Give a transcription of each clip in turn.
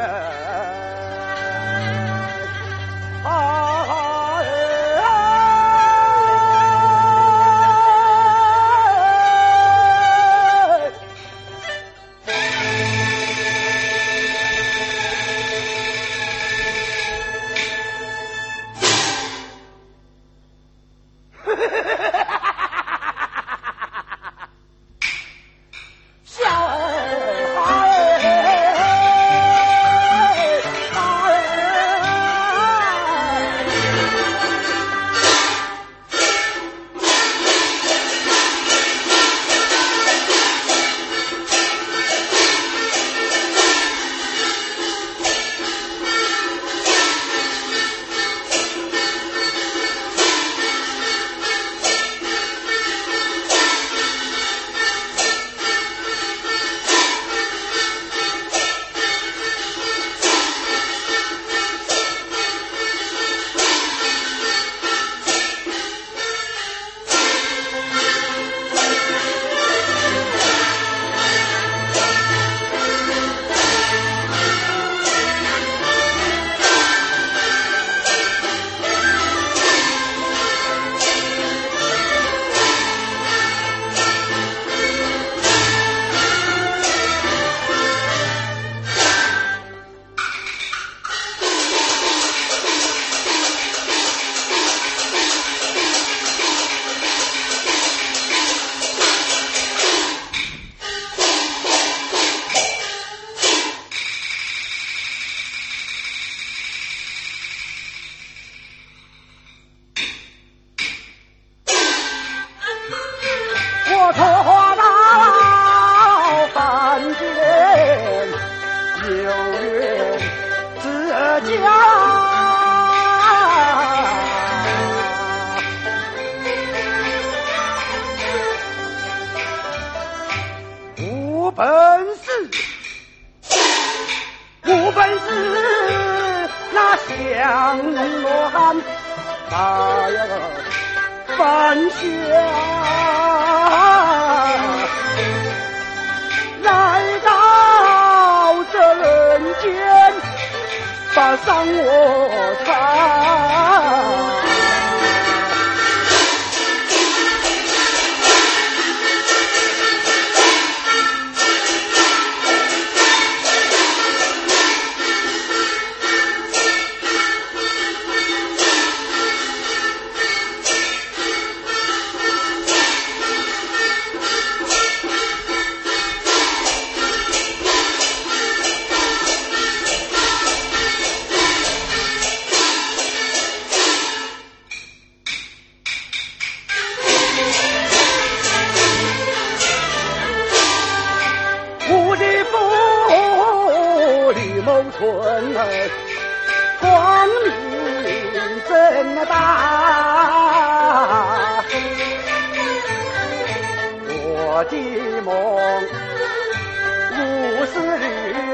yeah. 那降乱大呀翻下，来到这人间，把伤我藏。大。我的梦，五十里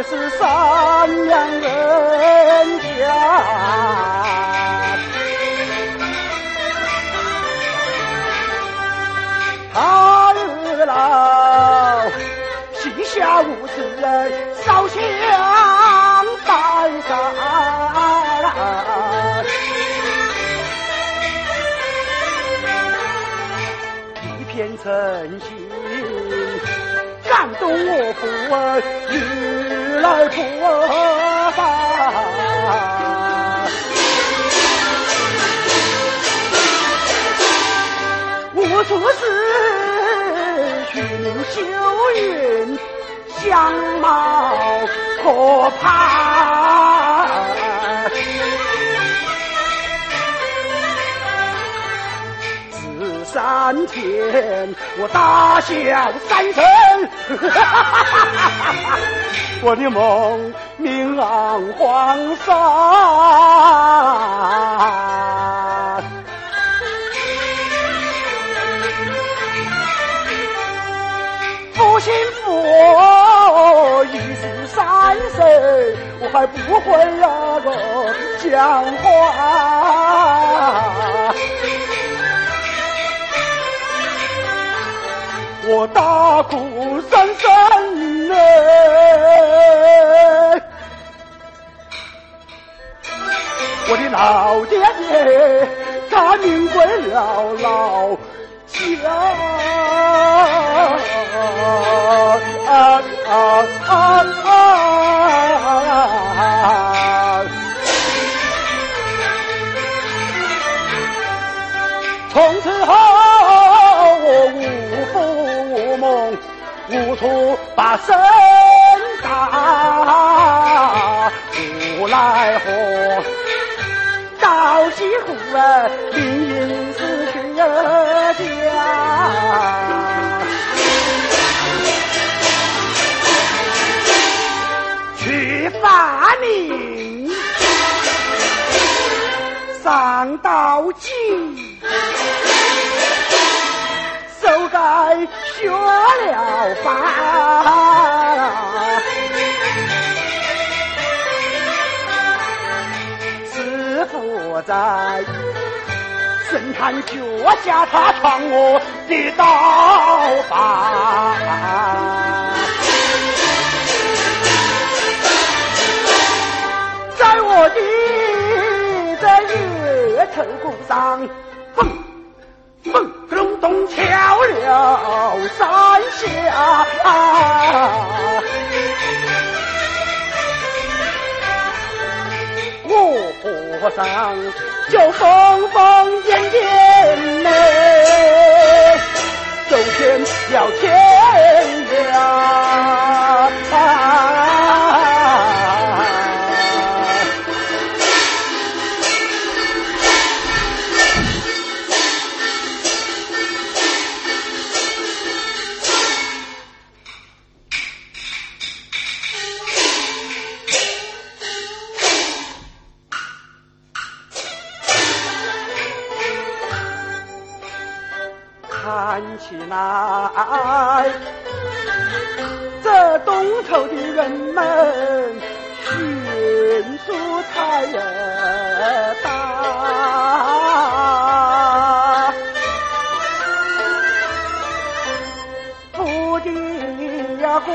是善良人家。他日老，膝下无子人，烧香一片诚心，感动我父儿，日来不凡。无处是群秀云，相貌可怕。三天，我大笑三声，我的梦明昂黄沙。不信佛一十三岁，我还不会那个讲话。我大哭三声身打，无奈何到西湖啊，灵隐死去家。去发明，上到京，手该学了法。师傅在神探脚下，他传我的刀法。在我的这月头骨上，了三下。我和尚就疯疯癫癫嘞，走天要天站起来。这东头的人们迅速太大不定呀会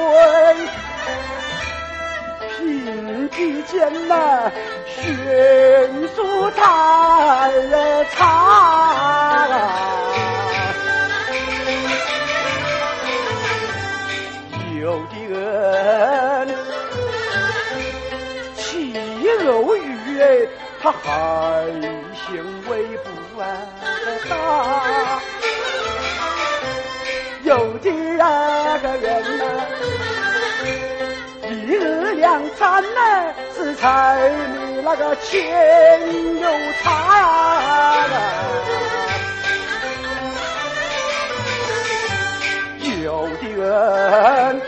平地间呐迅速太差了肉欲哎，他还嫌微不大；有的那个人呐，一日两餐呢是柴米那个钱油茶。有的人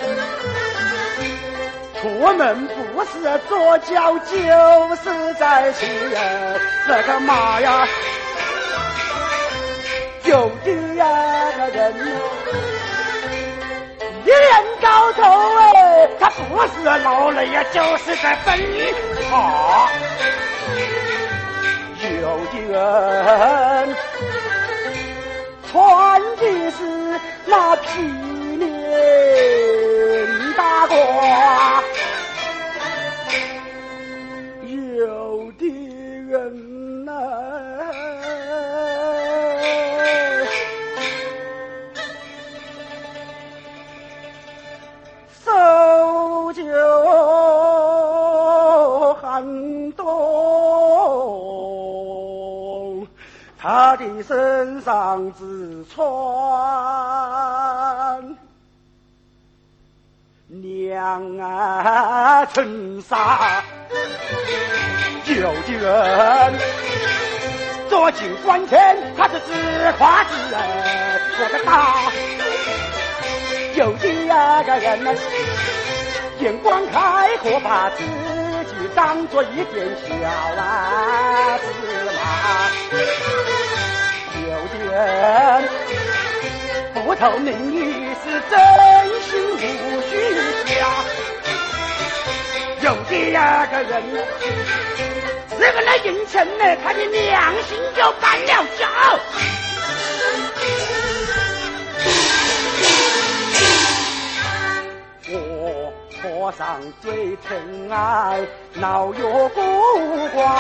我们不是左脚就是在前那个马呀，有的呀个人一人高头哎，他不是劳累呀，就是在奔跑。有的人穿的是那皮。呢身上只穿。娘啊，衬纱，有的人坐进关前，他是自夸自这个大；有的那个人呢，眼光开阔，把自己当做一点小啊芝麻；有的人不透明你是真心无虚假。有的呀个人，这个来应钱呢，他的良心就搬了脚。和尚最疼爱老药孤寡，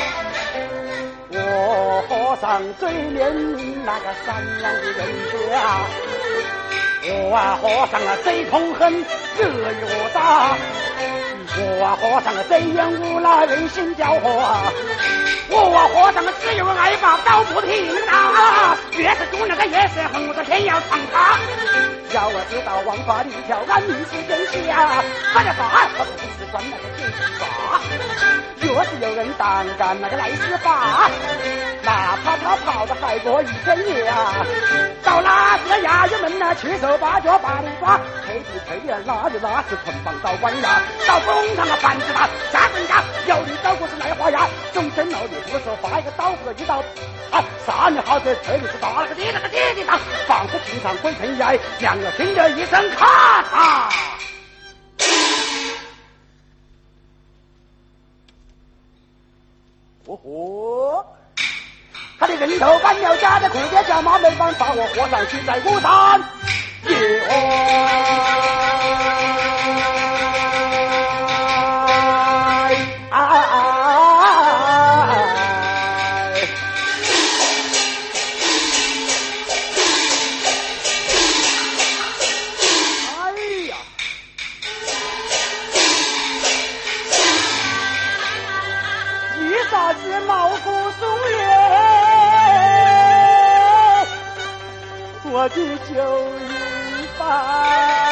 我和尚最怜悯那个善良的人家。我啊和尚啊最痛恨恶越大。我啊，和尚啊，最厌恶那人心狡猾。我啊，和尚啊，只有爱把刀不停啊，越是做那个越是恨，我天要唱他。知道王法一条，俺命是天下，发了法，他不是管那个天法。若是有人胆敢那个来施法，哪怕他跑到海国一天夜啊，到那个衙役们那去手八脚把你抓，推不推的拉就那是捆绑到关押，到工厂啊办事大，下人家花呀，总真老你不说发一个刀子一刀，啊，杀你好子推的是打了个滴那个滴滴答，仿佛平常鬼城崖，两个听着一声咔嚓。哦豁，他的人头搬了家，的裤爹叫马没办法，我活上去在孤山。我的酒一半，